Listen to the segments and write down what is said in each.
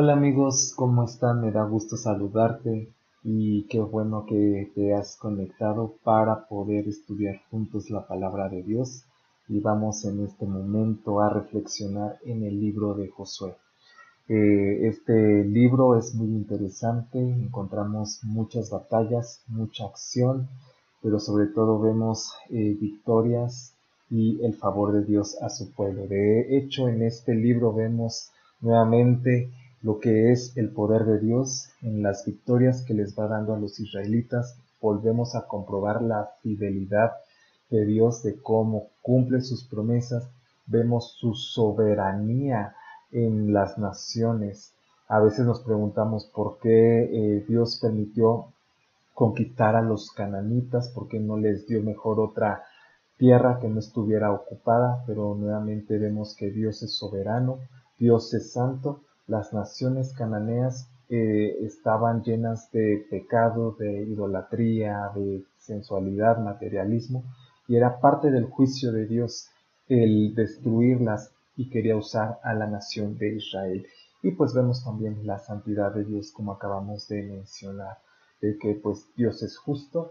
Hola amigos, ¿cómo están? Me da gusto saludarte y qué bueno que te has conectado para poder estudiar juntos la palabra de Dios y vamos en este momento a reflexionar en el libro de Josué. Eh, este libro es muy interesante, encontramos muchas batallas, mucha acción, pero sobre todo vemos eh, victorias y el favor de Dios a su pueblo. De hecho, en este libro vemos nuevamente lo que es el poder de Dios en las victorias que les va dando a los israelitas. Volvemos a comprobar la fidelidad de Dios, de cómo cumple sus promesas. Vemos su soberanía en las naciones. A veces nos preguntamos por qué eh, Dios permitió conquistar a los cananitas, por qué no les dio mejor otra tierra que no estuviera ocupada, pero nuevamente vemos que Dios es soberano, Dios es santo las naciones cananeas eh, estaban llenas de pecado, de idolatría, de sensualidad, materialismo, y era parte del juicio de Dios el destruirlas y quería usar a la nación de Israel. Y pues vemos también la santidad de Dios como acabamos de mencionar, de que pues Dios es justo,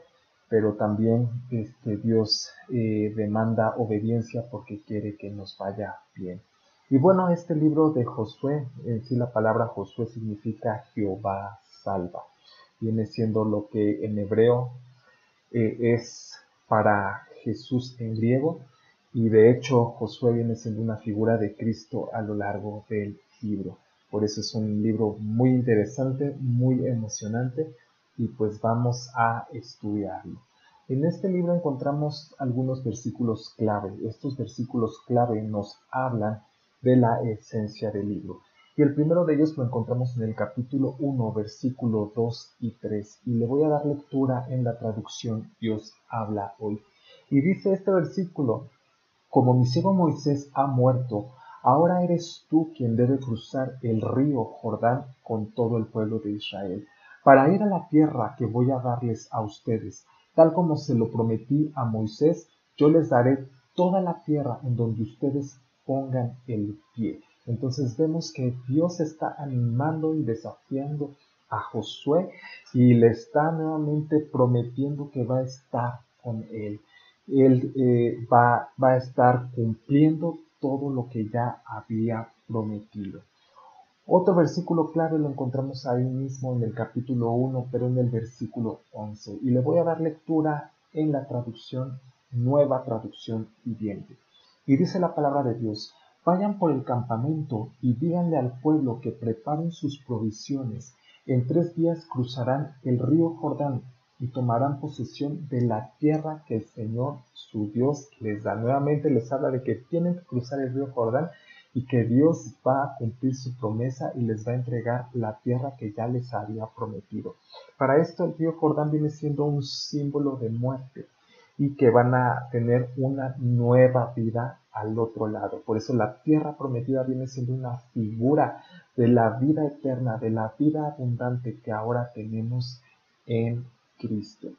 pero también este, Dios eh, demanda obediencia porque quiere que nos vaya bien. Y bueno, este libro de Josué, en sí la palabra Josué significa Jehová salva. Viene siendo lo que en hebreo eh, es para Jesús en griego. Y de hecho Josué viene siendo una figura de Cristo a lo largo del libro. Por eso es un libro muy interesante, muy emocionante y pues vamos a estudiarlo. En este libro encontramos algunos versículos clave. Estos versículos clave nos hablan de la esencia del libro. Y el primero de ellos lo encontramos en el capítulo 1, versículo 2 y 3. Y le voy a dar lectura en la traducción Dios habla hoy. Y dice este versículo, como mi siervo Moisés ha muerto, ahora eres tú quien debe cruzar el río Jordán con todo el pueblo de Israel, para ir a la tierra que voy a darles a ustedes. Tal como se lo prometí a Moisés, yo les daré toda la tierra en donde ustedes pongan el pie. Entonces vemos que Dios está animando y desafiando a Josué y le está nuevamente prometiendo que va a estar con él. Él eh, va, a estar cumpliendo todo lo que ya había prometido. Otro versículo clave lo encontramos ahí mismo en el capítulo 1, pero en el versículo 11. Y le voy a dar lectura en la traducción, nueva traducción viviente. Y dice la palabra de Dios, vayan por el campamento y díganle al pueblo que preparen sus provisiones. En tres días cruzarán el río Jordán y tomarán posesión de la tierra que el Señor su Dios les da. Nuevamente les habla de que tienen que cruzar el río Jordán y que Dios va a cumplir su promesa y les va a entregar la tierra que ya les había prometido. Para esto el río Jordán viene siendo un símbolo de muerte y que van a tener una nueva vida al otro lado. Por eso la tierra prometida viene siendo una figura de la vida eterna, de la vida abundante que ahora tenemos en Cristo.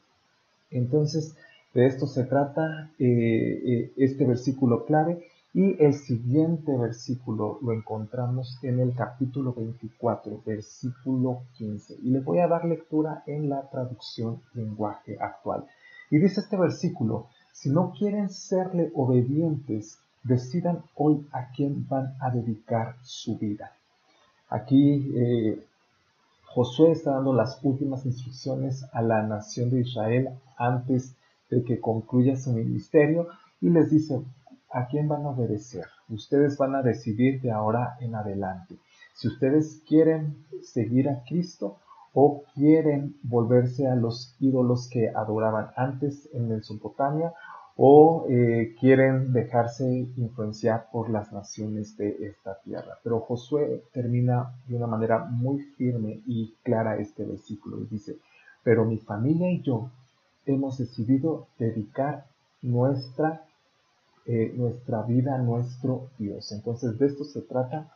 Entonces, de esto se trata eh, eh, este versículo clave y el siguiente versículo lo encontramos en el capítulo 24, versículo 15. Y le voy a dar lectura en la traducción lenguaje actual. Y dice este versículo, si no quieren serle obedientes, decidan hoy a quién van a dedicar su vida. Aquí eh, Josué está dando las últimas instrucciones a la nación de Israel antes de que concluya su ministerio y les dice a quién van a obedecer. Ustedes van a decidir de ahora en adelante. Si ustedes quieren seguir a Cristo, o quieren volverse a los ídolos que adoraban antes en Mesopotamia o eh, quieren dejarse influenciar por las naciones de esta tierra. Pero Josué termina de una manera muy firme y clara este versículo y dice, pero mi familia y yo hemos decidido dedicar nuestra, eh, nuestra vida a nuestro Dios. Entonces de esto se trata.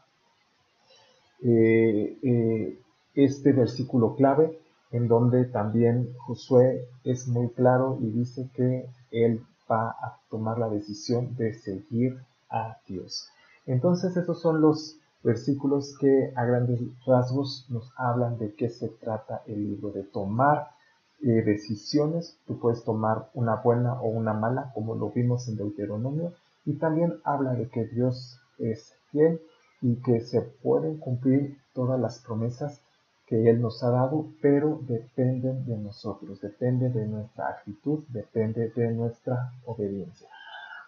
Eh, este versículo clave en donde también Josué es muy claro y dice que él va a tomar la decisión de seguir a Dios. Entonces esos son los versículos que a grandes rasgos nos hablan de qué se trata el libro, de tomar eh, decisiones, tú puedes tomar una buena o una mala, como lo vimos en Deuteronomio, y también habla de que Dios es fiel y que se pueden cumplir todas las promesas que Él nos ha dado, pero dependen de nosotros, depende de nuestra actitud, depende de nuestra obediencia.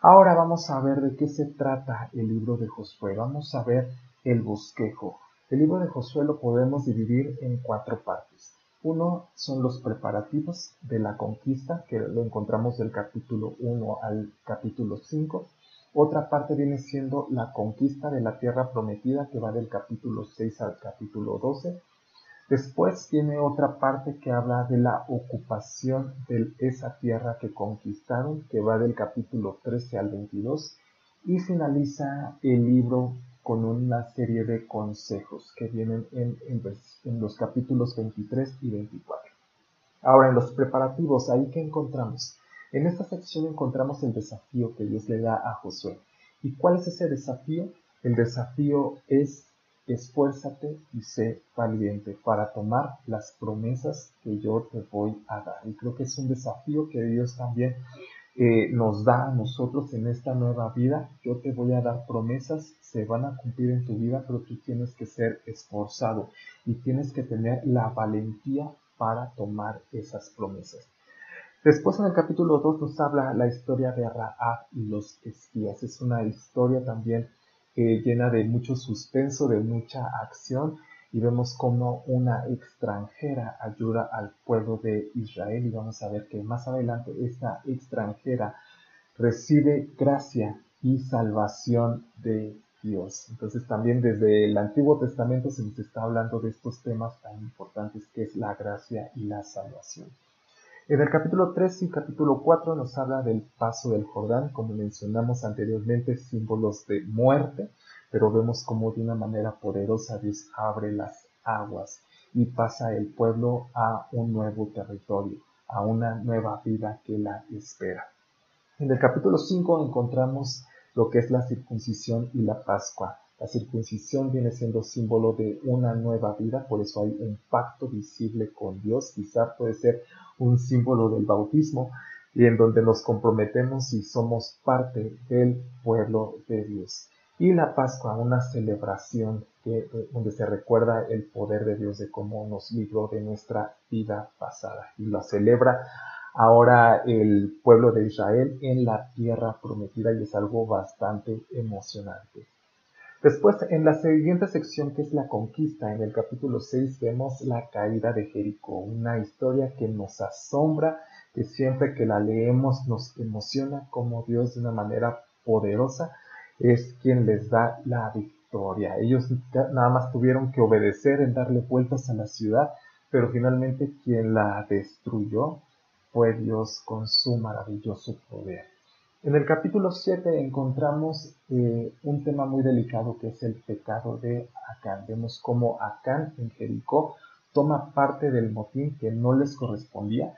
Ahora vamos a ver de qué se trata el libro de Josué. Vamos a ver el bosquejo. El libro de Josué lo podemos dividir en cuatro partes. Uno son los preparativos de la conquista, que lo encontramos del capítulo 1 al capítulo 5. Otra parte viene siendo la conquista de la tierra prometida, que va del capítulo 6 al capítulo 12. Después tiene otra parte que habla de la ocupación de esa tierra que conquistaron, que va del capítulo 13 al 22. Y finaliza el libro con una serie de consejos que vienen en, los capítulos 23 y 24. Ahora, en los preparativos, ahí que encontramos. En esta sección encontramos el desafío que Dios le da a Josué. ¿Y cuál es ese desafío? El desafío es esfuérzate y sé valiente para tomar las promesas que yo te voy a dar. Y creo que es un desafío que Dios también nos da a nosotros en esta nueva vida. Yo te voy a dar promesas, se van a cumplir en tu vida, pero tú tienes que ser esforzado y tienes que tener la valentía para tomar esas promesas. Después en el capítulo 2 nos habla la historia de Raab y los espías. Es una historia también eh, llena de mucho suspenso, de mucha acción y vemos cómo una extranjera ayuda al pueblo de Israel y vamos a ver que más adelante esta extranjera recibe gracia y salvación de Dios. Entonces también desde el Antiguo Testamento se nos está hablando de estos temas tan importantes que es la gracia y la salvación. En el capítulo 3 y capítulo 4 nos habla del paso del Jordán, como mencionamos anteriormente, símbolos de muerte, pero vemos cómo de una manera poderosa Dios abre las aguas y pasa el pueblo a un nuevo territorio, a una nueva vida que la espera. En el capítulo 5 encontramos lo que es la circuncisión y la Pascua. La circuncisión viene siendo símbolo de una nueva vida, por eso hay un pacto visible con Dios. Quizá puede ser un símbolo del bautismo y en donde nos comprometemos y somos parte del pueblo de Dios y la Pascua, una celebración que, donde se recuerda el poder de Dios de cómo nos libró de nuestra vida pasada. Y la celebra ahora el pueblo de Israel en la tierra prometida y es algo bastante emocionante. Después, en la siguiente sección que es la conquista, en el capítulo 6 vemos la caída de Jericó, una historia que nos asombra, que siempre que la leemos nos emociona como Dios de una manera poderosa es quien les da la victoria. Ellos nada más tuvieron que obedecer en darle vueltas a la ciudad, pero finalmente quien la destruyó fue Dios con su maravilloso poder. En el capítulo 7 encontramos eh, un tema muy delicado que es el pecado de Acán. Vemos cómo Acán en Jericó toma parte del motín que no les correspondía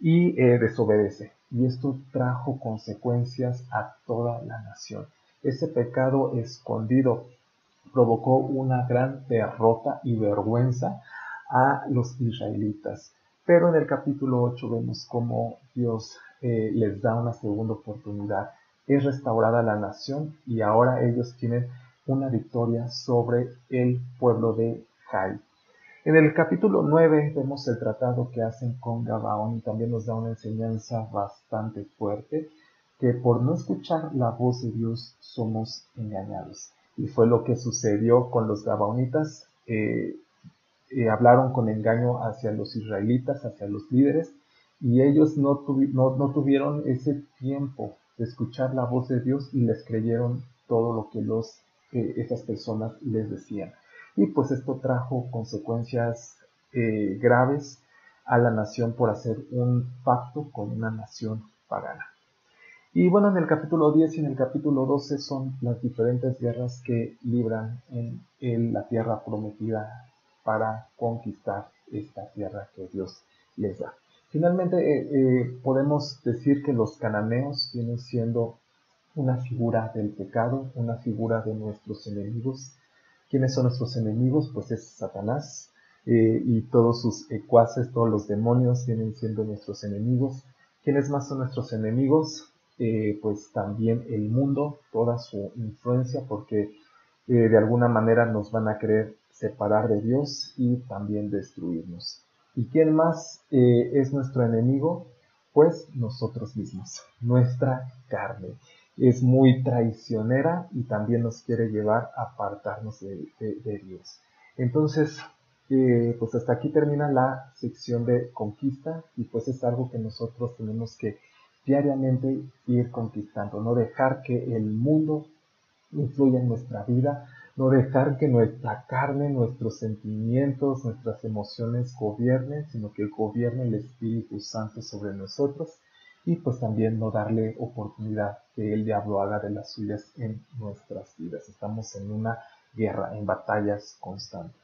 y eh, desobedece. Y esto trajo consecuencias a toda la nación. Ese pecado escondido provocó una gran derrota y vergüenza a los israelitas. Pero en el capítulo 8 vemos cómo Dios eh, les da una segunda oportunidad. Es restaurada la nación y ahora ellos tienen una victoria sobre el pueblo de Jai. En el capítulo 9 vemos el tratado que hacen con Gabaón y también nos da una enseñanza bastante fuerte que por no escuchar la voz de Dios somos engañados. Y fue lo que sucedió con los gabaonitas. Eh, eh, hablaron con engaño hacia los israelitas, hacia los líderes, y ellos no, tuvieron ese tiempo de escuchar la voz de Dios y les creyeron todo lo que los, eh, esas personas les decían. Y pues esto trajo consecuencias graves a la nación por hacer un pacto con una nación pagana. Y bueno, en el capítulo 10 y en el capítulo 12 son las diferentes guerras que libran en, la tierra prometida para conquistar esta tierra que Dios les da. Finalmente, eh, eh, podemos decir que los cananeos vienen siendo una figura del pecado, una figura de nuestros enemigos. ¿Quiénes son nuestros enemigos? Pues es Satanás eh, y todos sus ecuaces, todos los demonios vienen siendo nuestros enemigos. ¿Quiénes más son nuestros enemigos? Pues también el mundo, toda su influencia, porque de alguna manera nos van a querer separar de Dios y también destruirnos. ¿Y quién más es nuestro enemigo? Pues nosotros mismos, nuestra carne es muy traicionera y también nos quiere llevar a apartarnos de, Dios. Entonces, eh, pues hasta aquí termina la sección de conquista y pues es algo que nosotros tenemos que diariamente ir conquistando, no dejar que el mundo influya en nuestra vida, no dejar que nuestra carne, nuestros sentimientos, nuestras emociones gobiernen, sino que gobierne el Espíritu Santo sobre nosotros y pues también no darle oportunidad que el diablo haga de las suyas en nuestras vidas. Estamos en una guerra, en batallas constantes.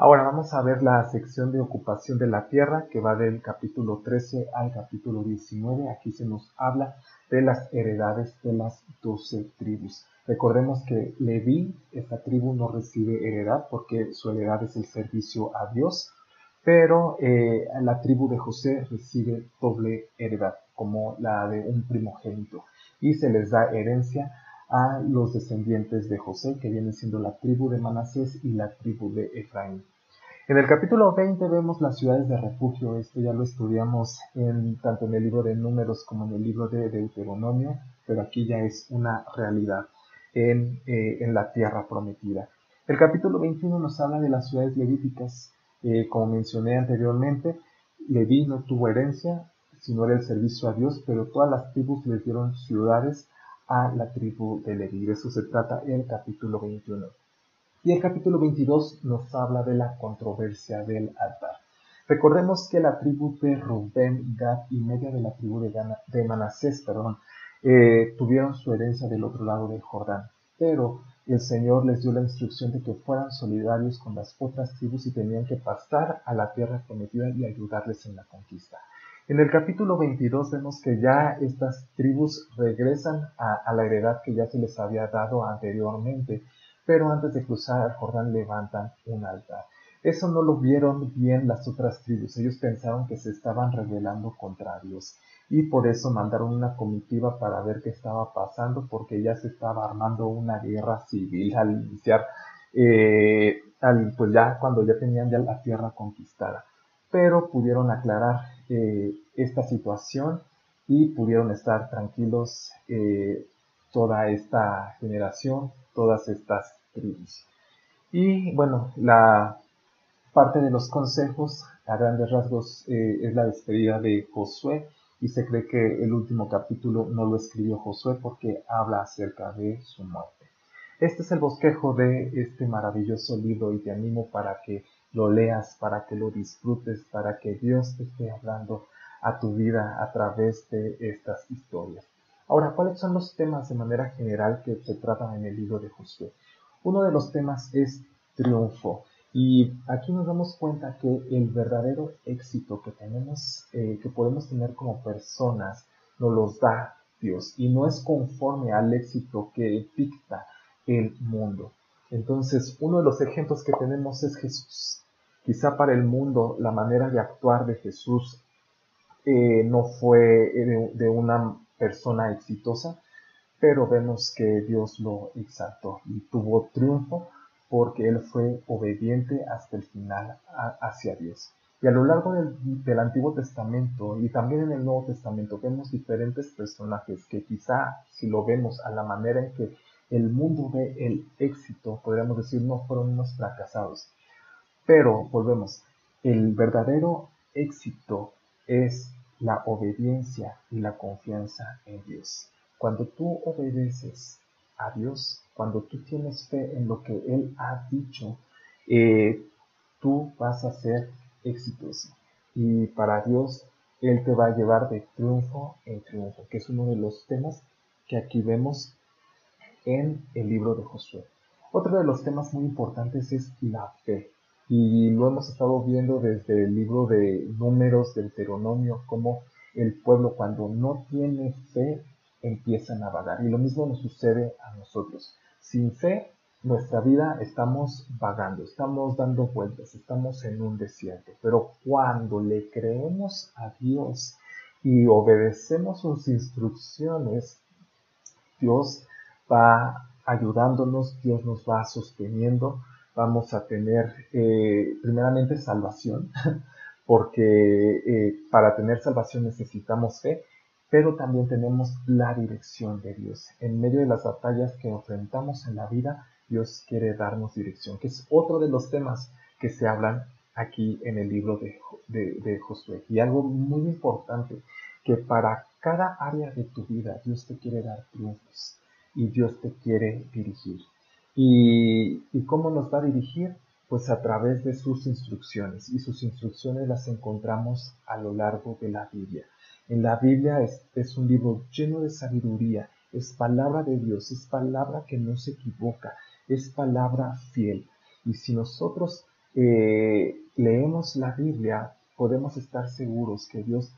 Ahora vamos a ver la sección de ocupación de la tierra que va del capítulo 13 al capítulo 19. Aquí se nos habla de las heredades de las doce tribus. Recordemos que Leví, esta tribu, no recibe heredad porque su heredad es el servicio a Dios, pero eh, la tribu de José recibe doble heredad como la de un primogénito, y se les da herencia a los descendientes de José, que viene siendo la tribu de Manasés y la tribu de Efraín. En el capítulo 20 vemos las ciudades de refugio, esto ya lo estudiamos en, tanto en el libro de Números como en el libro de Deuteronomio, pero aquí ya es una realidad en, eh, en la tierra prometida. El capítulo 21 nos habla de las ciudades levíticas, eh, como mencioné anteriormente, Leví no tuvo herencia, sino era el servicio a Dios, pero todas las tribus les dieron ciudades a la tribu de Leví. De eso se trata el capítulo 21. Y el capítulo 22 nos habla de la controversia del altar. Recordemos que la tribu de Rubén, Gad y media de la tribu de, Manasés perdón, eh, tuvieron su herencia del otro lado del Jordán. Pero el Señor les dio la instrucción de que fueran solidarios con las otras tribus y tenían que pasar a la tierra prometida y ayudarles en la conquista. En el capítulo 22 vemos que ya estas tribus regresan a, la heredad que ya se les había dado anteriormente, pero antes de cruzar el Jordán levantan un altar. Eso no lo vieron bien las otras tribus, ellos pensaron que se estaban rebelando contra Dios y por eso mandaron una comitiva para ver qué estaba pasando porque ya se estaba armando una guerra civil al iniciar, eh, pues ya cuando ya tenían ya la tierra conquistada pero pudieron aclarar eh, esta situación y pudieron estar tranquilos eh, toda esta generación, todas estas tribus. Y bueno, la parte de los consejos a grandes rasgos eh, es la despedida de Josué y se cree que el último capítulo no lo escribió Josué porque habla acerca de su muerte. Este es el bosquejo de este maravilloso libro y te animo para que lo leas, para que lo disfrutes, para que Dios te esté hablando a tu vida a través de estas historias. Ahora, ¿cuáles son los temas de manera general que se tratan en el libro de Josué? Uno de los temas es triunfo. Y aquí nos damos cuenta que el verdadero éxito que tenemos, eh, que podemos tener como personas, nos los da Dios y no es conforme al éxito que dicta el mundo. Entonces, uno de los ejemplos que tenemos es Jesús. Quizá para el mundo la manera de actuar de Jesús eh, no fue eh, de, una persona exitosa, pero vemos que Dios lo exaltó y tuvo triunfo porque él fue obediente hasta el final hacia Dios. Y a lo largo del, del, Antiguo Testamento y también en el Nuevo Testamento vemos diferentes personajes que quizá si lo vemos a la manera en que el mundo ve el éxito, podríamos decir, no fueron unos fracasados. Pero, volvemos, el verdadero éxito es la obediencia y la confianza en Dios. Cuando tú obedeces a Dios, cuando tú tienes fe en lo que Él ha dicho, eh, tú vas a ser exitoso. Y para Dios, Él te va a llevar de triunfo en triunfo, que es uno de los temas que aquí vemos en el libro de Josué. Otro de los temas muy importantes es la fe. Y lo hemos estado viendo desde el libro de números del Deuteronomio, como el pueblo cuando no tiene fe empieza a vagar. Y lo mismo nos sucede a nosotros. Sin fe nuestra vida estamos vagando, estamos dando vueltas, estamos en un desierto, pero cuando le creemos a Dios y obedecemos sus instrucciones, Dios va ayudándonos, Dios nos va sosteniendo, vamos a tener eh, primeramente salvación, porque eh, para tener salvación necesitamos fe, pero también tenemos la dirección de Dios. En medio de las batallas que enfrentamos en la vida, Dios quiere darnos dirección, que es otro de los temas que se hablan aquí en el libro de, de Josué. Y algo muy importante, que para cada área de tu vida Dios te quiere dar triunfos y Dios te quiere dirigir. ¿Y, cómo nos va a dirigir? Pues a través de sus instrucciones. Y sus instrucciones las encontramos a lo largo de la Biblia. En la Biblia es, un libro lleno de sabiduría, es palabra de Dios, es palabra que no se equivoca, es palabra fiel. Y si nosotros eh, leemos la Biblia, podemos estar seguros que Dios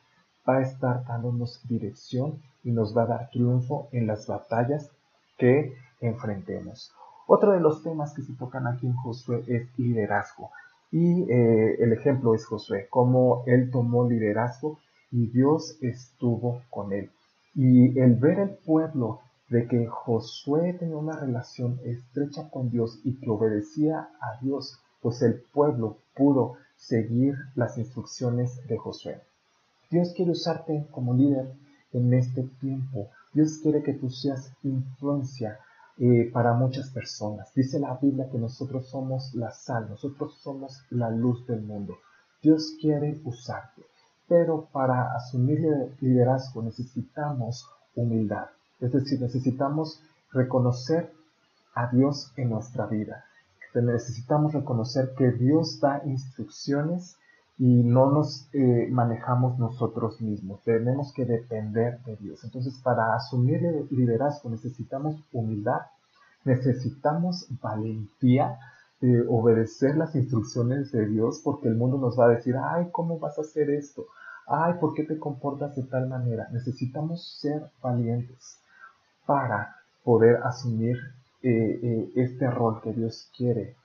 va a estar dándonos dirección y nos va a dar triunfo en las batallas que enfrentemos. Otro de los temas que se tocan aquí en Josué es liderazgo. Y eh, el ejemplo es Josué, cómo él tomó liderazgo y Dios estuvo con él. Y el ver el pueblo de que Josué tenía una relación estrecha con Dios y que obedecía a Dios, pues el pueblo pudo seguir las instrucciones de Josué. Dios quiere usarte como líder en este tiempo. Dios quiere que tú seas influencia eh, para muchas personas. Dice la Biblia que nosotros somos la sal, nosotros somos la luz del mundo. Dios quiere usarte, pero para asumir liderazgo necesitamos humildad, es decir, necesitamos reconocer a Dios en nuestra vida. Necesitamos reconocer que Dios da instrucciones y no nos eh, manejamos nosotros mismos. Tenemos que depender de Dios. Entonces, para asumir liderazgo necesitamos humildad, necesitamos valentía de obedecer las instrucciones de Dios, porque el mundo nos va a decir, ay, ¿cómo vas a hacer esto? Ay, ¿por qué te comportas de tal manera? Necesitamos ser valientes para poder asumir eh, eh, este rol que Dios quiere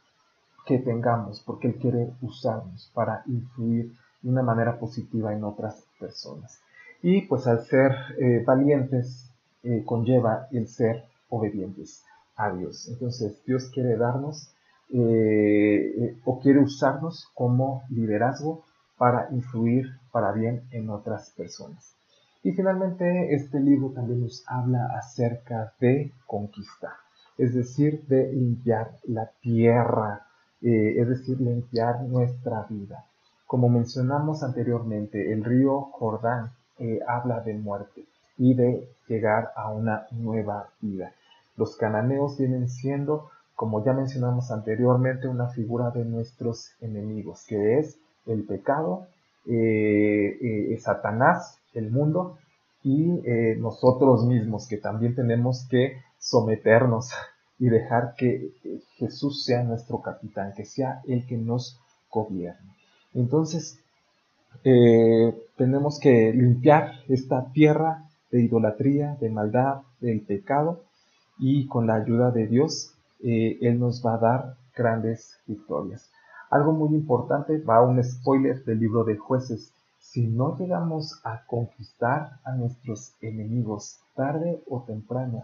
que tengamos, porque Él quiere usarnos para influir de una manera positiva en otras personas. Y pues al ser eh, valientes eh, conlleva el ser obedientes a Dios. Entonces Dios quiere darnos eh, o quiere usarnos como liderazgo para influir para bien en otras personas. Y finalmente este libro también nos habla acerca de conquistar, es decir, de limpiar la tierra eh, es decir, limpiar nuestra vida. Como mencionamos anteriormente, el río Jordán eh, habla de muerte y de llegar a una nueva vida. Los cananeos vienen siendo, como ya mencionamos anteriormente, una figura de nuestros enemigos, que es el pecado, eh, Satanás, el mundo y nosotros mismos, que también tenemos que someternos y dejar que Jesús sea nuestro capitán, que sea el que nos gobierne. Entonces, eh, tenemos que limpiar esta tierra de idolatría, de maldad, del pecado, y con la ayuda de Dios, eh, Él nos va a dar grandes victorias. Algo muy importante, va un spoiler del libro de jueces. Si no llegamos a conquistar a nuestros enemigos tarde o temprano,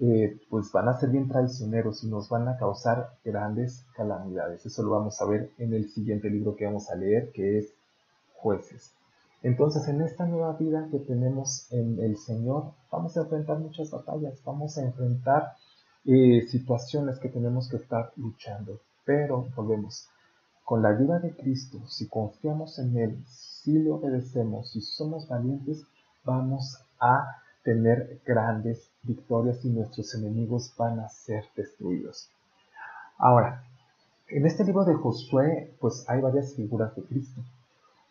eh, pues van a ser bien traicioneros y nos van a causar grandes calamidades. Eso lo vamos a ver en el siguiente libro que vamos a leer, que es Jueces. Entonces, en esta nueva vida que tenemos en el Señor, vamos a enfrentar muchas batallas, vamos a enfrentar eh, situaciones que tenemos que estar luchando. Pero, volvemos, con la ayuda de Cristo, si confiamos en Él, si le obedecemos, si somos valientes, vamos a tener grandes victorias y nuestros enemigos van a ser destruidos. Ahora, en este libro de Josué, pues hay varias figuras de Cristo.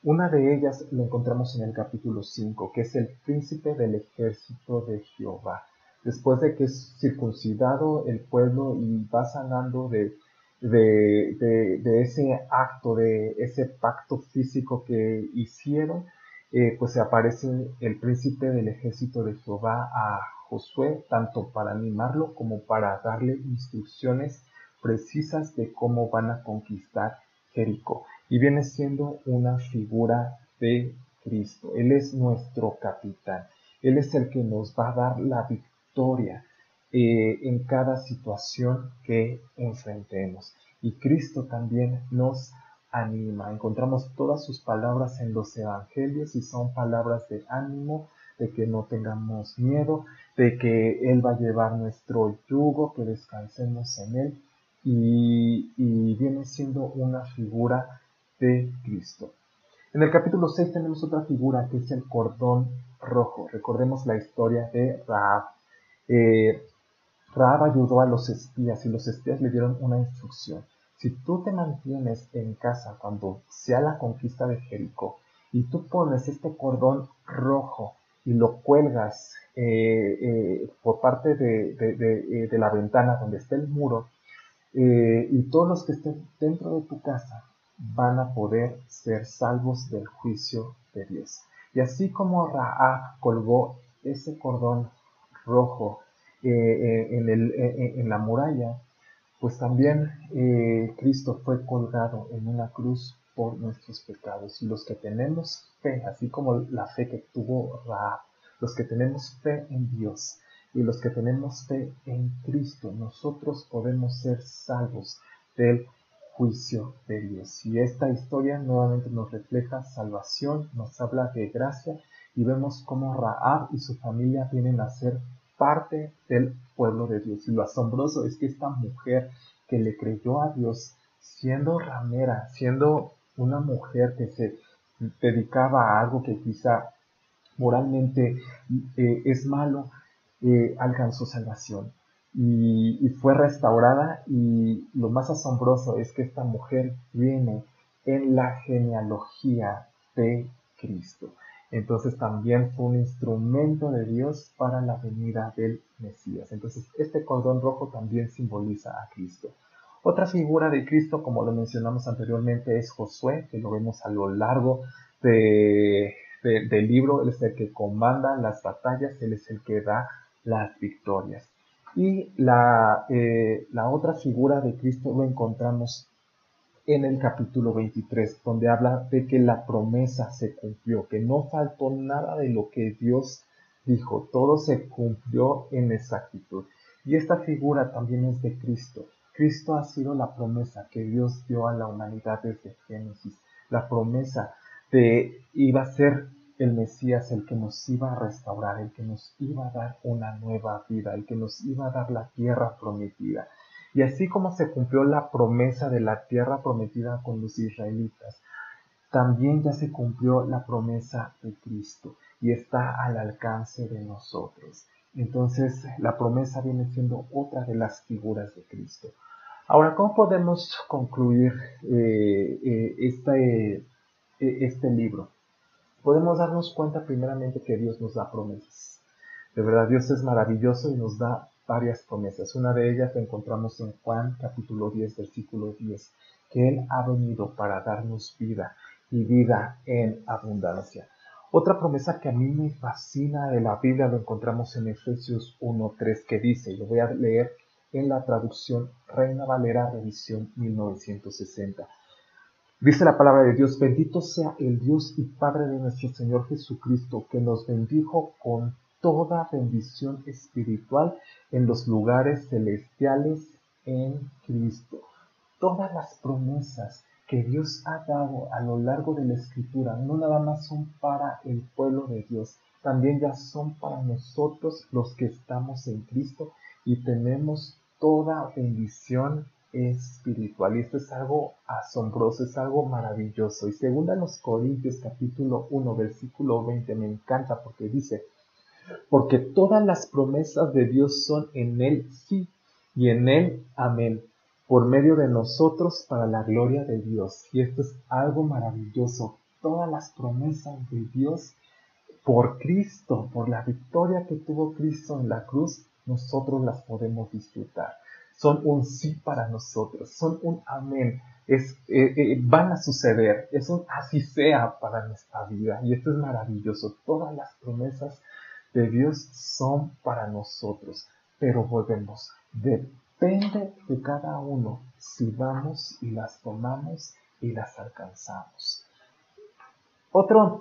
Una de ellas lo encontramos en el capítulo 5, que es el príncipe del ejército de Jehová. Después de que es circuncidado el pueblo y va sanando de, de, ese acto, de ese pacto físico que hicieron, eh, pues se aparece el príncipe del ejército de Jehová a Josué, tanto para animarlo como para darle instrucciones precisas de cómo van a conquistar Jericó. Y viene siendo una figura de Cristo. Él es nuestro capitán. Él es el que nos va a dar la victoria eh, en cada situación que enfrentemos. Y Cristo también nos anima. Encontramos todas sus palabras en los evangelios y son palabras de ánimo, de que no tengamos miedo, de que Él va a llevar nuestro yugo, que descansemos en Él y, viene siendo una figura de Cristo. En el capítulo 6 tenemos otra figura que es el cordón rojo. Recordemos la historia de Raab. Eh, Raab ayudó a los espías y los espías le dieron una instrucción. Si tú te mantienes en casa cuando sea la conquista de Jericó y tú pones este cordón rojo y lo cuelgas eh, eh, por parte de, la ventana donde está el muro, y todos los que estén dentro de tu casa van a poder ser salvos del juicio de Dios. Y así como Raab colgó ese cordón rojo eh, eh, en, el, eh, en, la muralla, pues también Cristo fue colgado en una cruz por nuestros pecados. Los que tenemos fe, así como la fe que tuvo Raab, los que tenemos fe en Dios y los que tenemos fe en Cristo, nosotros podemos ser salvos del juicio de Dios. Y esta historia nuevamente nos refleja salvación, nos habla de gracia y vemos cómo Raab y su familia vienen a ser parte del pueblo de Dios. Y lo asombroso es que esta mujer que le creyó a Dios, siendo ramera, siendo una mujer que se dedicaba a algo que quizá moralmente eh, es malo, eh, alcanzó salvación y, fue restaurada y lo más asombroso es que esta mujer viene en la genealogía de Cristo. Entonces también fue un instrumento de Dios para la venida del Mesías. Entonces este cordón rojo también simboliza a Cristo. Otra figura de Cristo, como lo mencionamos anteriormente, es Josué, que lo vemos a lo largo del libro. Él es el que comanda las batallas, él es el que da las victorias. Y la, eh, la otra figura de Cristo lo encontramos en el capítulo 23, donde habla de que la promesa se cumplió, que no faltó nada de lo que Dios dijo, todo se cumplió en exactitud. Y esta figura también es de Cristo. Cristo ha sido la promesa que Dios dio a la humanidad desde Génesis, la promesa de iba a ser el Mesías, el que nos iba a restaurar, el que nos iba a dar una nueva vida, el que nos iba a dar la tierra prometida. Y así como se cumplió la promesa de la tierra prometida con los israelitas, también ya se cumplió la promesa de Cristo y está al alcance de nosotros. Entonces la promesa viene siendo otra de las figuras de Cristo. Ahora, ¿cómo podemos concluir este, este libro? podemos darnos cuenta primeramente que Dios nos da promesas. De verdad, Dios es maravilloso y nos da varias promesas. Una de ellas la encontramos en Juan capítulo 10, versículo 10, que Él ha venido para darnos vida y vida en abundancia. Otra promesa que a mí me fascina de la Biblia lo encontramos en Efesios 1.3 que dice, lo voy a leer en la traducción Reina Valera Revisión 1960. Dice la palabra de Dios, bendito sea el Dios y Padre de nuestro Señor Jesucristo, que nos bendijo con toda bendición espiritual en los lugares celestiales en Cristo. Todas las promesas que Dios ha dado a lo largo de la escritura no nada más son para el pueblo de Dios, también ya son para nosotros los que estamos en Cristo y tenemos toda bendición espiritual. Y esto es algo asombroso, es algo maravilloso. Y según a los Corintios capítulo 1 versículo 20 me encanta porque dice, porque todas las promesas de Dios son en Él sí y en Él amén, por medio de nosotros para la gloria de Dios. Y esto es algo maravilloso. Todas las promesas de Dios por Cristo, por la victoria que tuvo Cristo en la cruz, nosotros las podemos disfrutar son un sí para nosotros, son un amén, es, eh, eh, van a suceder, es un así sea para nuestra vida. Y esto es maravilloso, todas las promesas de Dios son para nosotros, pero volvemos, Depende de cada uno si vamos y las tomamos y las alcanzamos. Otra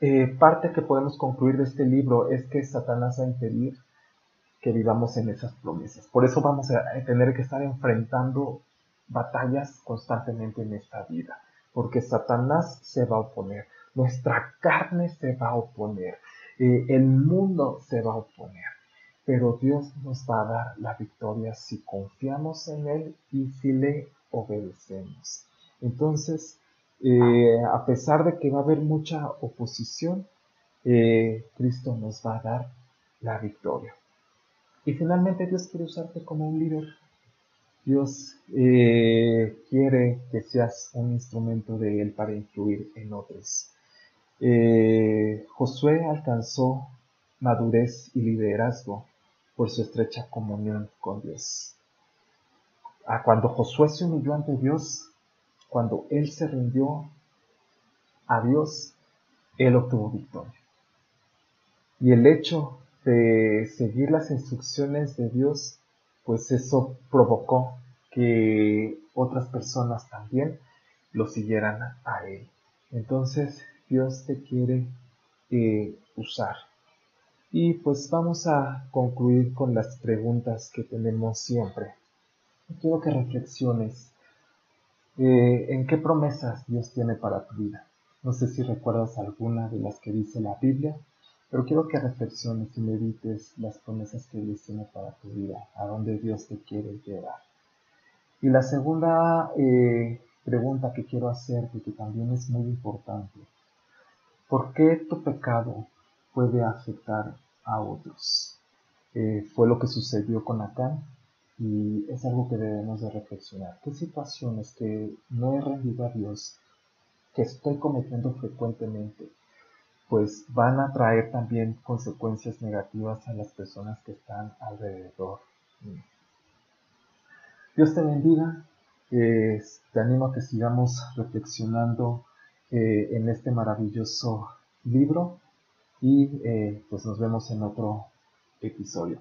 eh, parte que podemos concluir de este libro es que Satanás va a impedir que vivamos en esas promesas. Por eso vamos a tener que estar enfrentando batallas constantemente en esta vida, porque Satanás se va a oponer, nuestra carne se va a oponer, eh, el mundo se va a oponer, pero Dios nos va a dar la victoria si confiamos en Él y si le obedecemos. Entonces, eh, a pesar de que va a haber mucha oposición, eh, Cristo nos va a dar la victoria. Y finalmente Dios quiere usarte como un líder. Dios eh, quiere que seas un instrumento de Él para influir en otros. Eh, Josué alcanzó madurez y liderazgo por su estrecha comunión con Dios. Ah, cuando Josué se humilló ante Dios, cuando él se rindió a Dios, él obtuvo victoria. Y el hecho de seguir las instrucciones de Dios, pues eso provocó que otras personas también lo siguieran a Él. Entonces Dios te quiere eh, usar. Y pues vamos a concluir con las preguntas que tenemos siempre. Quiero que reflexiones eh, en qué promesas Dios tiene para tu vida. No sé si recuerdas alguna de las que dice la Biblia, pero quiero que reflexiones y medites las promesas que Dios tiene para tu vida, a dónde Dios te quiere llevar. Y la segunda eh, pregunta que quiero hacerte, que también es muy importante, ¿por qué tu pecado puede afectar a otros? Eh, fue lo que sucedió con Acán y es algo que debemos de reflexionar. ¿Qué situaciones que no he rendido a Dios, que estoy cometiendo frecuentemente, pues van a traer también consecuencias negativas a las personas que están alrededor. Dios te bendiga. te animo a que sigamos reflexionando eh, en este maravilloso libro y eh, pues nos vemos en otro episodio.